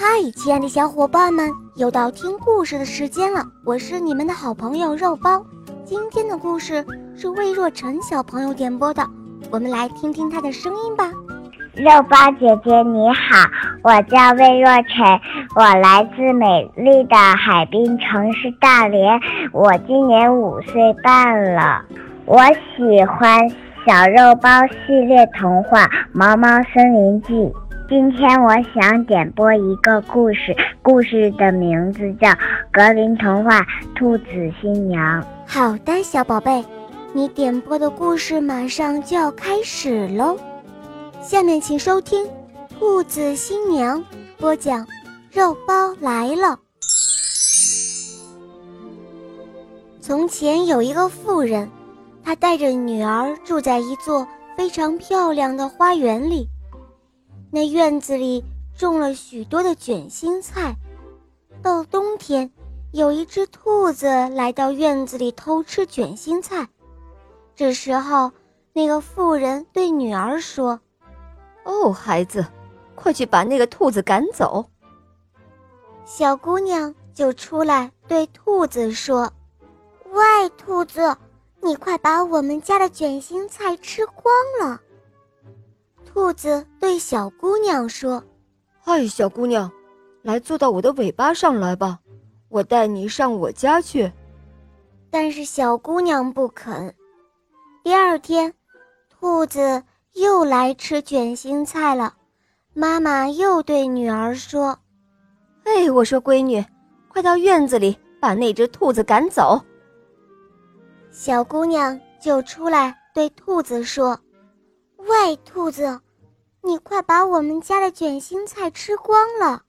嗨，亲爱的小伙伴们，又到听故事的时间了。我是你们的好朋友肉包。今天的故事是魏若晨小朋友点播的，我们来听听他的声音吧。肉包姐姐你好，我叫魏若晨，我来自美丽的海滨城市大连，我今年五岁半了。我喜欢小肉包系列童话《毛毛森林记》。今天我想点播一个故事，故事的名字叫《格林童话兔子新娘》。好的，小宝贝，你点播的故事马上就要开始喽。下面请收听《兔子新娘》播讲，《肉包来了》。从前有一个妇人，她带着女儿住在一座非常漂亮的花园里。那院子里种了许多的卷心菜。到冬天，有一只兔子来到院子里偷吃卷心菜。这时候，那个妇人对女儿说：“哦，孩子，快去把那个兔子赶走。”小姑娘就出来对兔子说：“喂，兔子，你快把我们家的卷心菜吃光了。”兔子对小姑娘说：“嗨，小姑娘，来坐到我的尾巴上来吧，我带你上我家去。”但是小姑娘不肯。第二天，兔子又来吃卷心菜了。妈妈又对女儿说：“哎，我说闺女，快到院子里把那只兔子赶走。”小姑娘就出来对兔子说：“喂，兔子。”你快把我们家的卷心菜吃光了！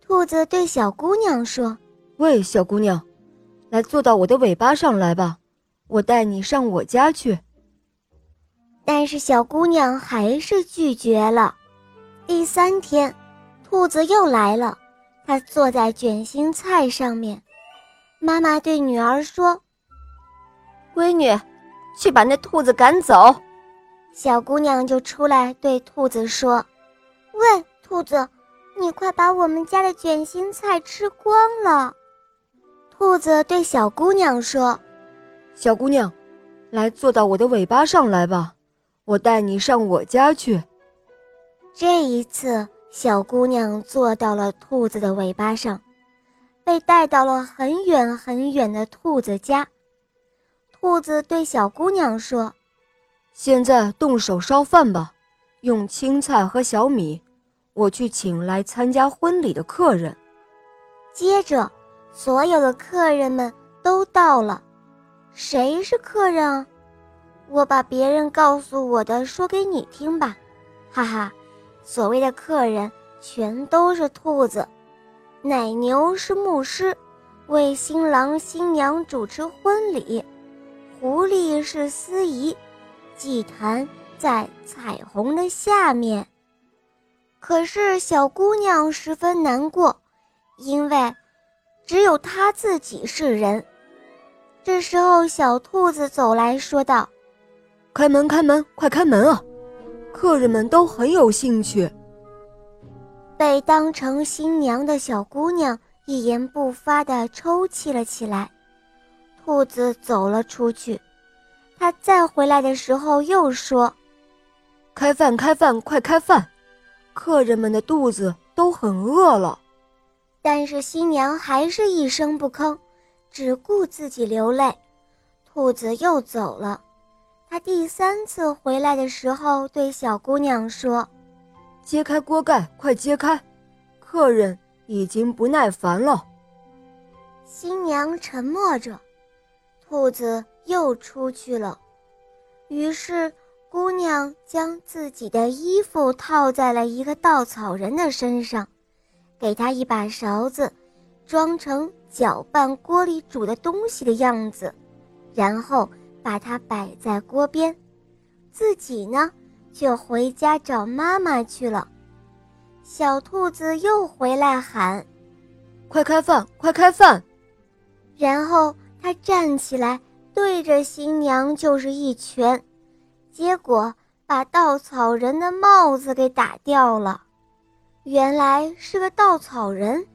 兔子对小姑娘说：“喂，小姑娘，来坐到我的尾巴上来吧，我带你上我家去。”但是小姑娘还是拒绝了。第三天，兔子又来了，它坐在卷心菜上面。妈妈对女儿说：“闺女，去把那兔子赶走。”小姑娘就出来对兔子说：“喂，兔子，你快把我们家的卷心菜吃光了。”兔子对小姑娘说：“小姑娘，来坐到我的尾巴上来吧，我带你上我家去。”这一次，小姑娘坐到了兔子的尾巴上，被带到了很远很远的兔子家。兔子对小姑娘说。现在动手烧饭吧，用青菜和小米。我去请来参加婚礼的客人。接着，所有的客人们都到了。谁是客人啊？我把别人告诉我的说给你听吧。哈哈，所谓的客人全都是兔子。奶牛是牧师，为新郎新娘主持婚礼。狐狸是司仪。祭坛在彩虹的下面，可是小姑娘十分难过，因为只有她自己是人。这时候，小兔子走来说道：“开门，开门，快开门啊！客人们都很有兴趣。”被当成新娘的小姑娘一言不发地抽泣了起来。兔子走了出去。他再回来的时候又说：“开饭，开饭，快开饭！客人们的肚子都很饿了。”但是新娘还是一声不吭，只顾自己流泪。兔子又走了。他第三次回来的时候，对小姑娘说：“揭开锅盖，快揭开！客人已经不耐烦了。”新娘沉默着。兔子。又出去了，于是姑娘将自己的衣服套在了一个稻草人的身上，给他一把勺子，装成搅拌锅里煮的东西的样子，然后把它摆在锅边，自己呢就回家找妈妈去了。小兔子又回来喊：“快开饭，快开饭！”然后它站起来。对着新娘就是一拳，结果把稻草人的帽子给打掉了。原来是个稻草人。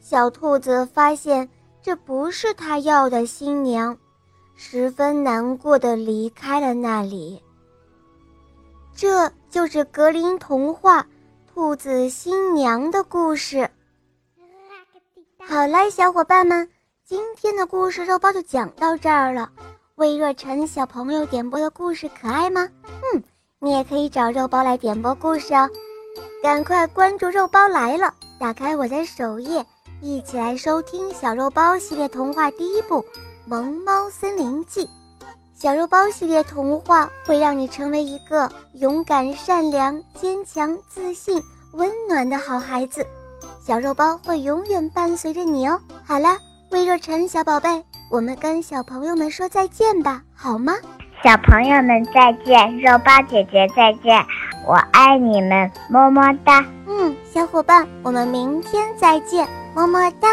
小兔子发现这不是他要的新娘，十分难过的离开了那里。这就是格林童话《兔子新娘》的故事。好了，小伙伴们，今天的故事肉包就讲到这儿了。魏若晨小朋友点播的故事可爱吗？嗯，你也可以找肉包来点播故事哦。赶快关注肉包来了，打开我的首页，一起来收听小肉包系列童话第一部《萌猫森林记》。小肉包系列童话会让你成为一个勇敢、善良、坚强、自信、温暖的好孩子。小肉包会永远伴随着你哦。好了，魏若晨小宝贝。我们跟小朋友们说再见吧，好吗？小朋友们再见，肉包姐姐再见，我爱你们，么么哒。嗯，小伙伴，我们明天再见，么么哒。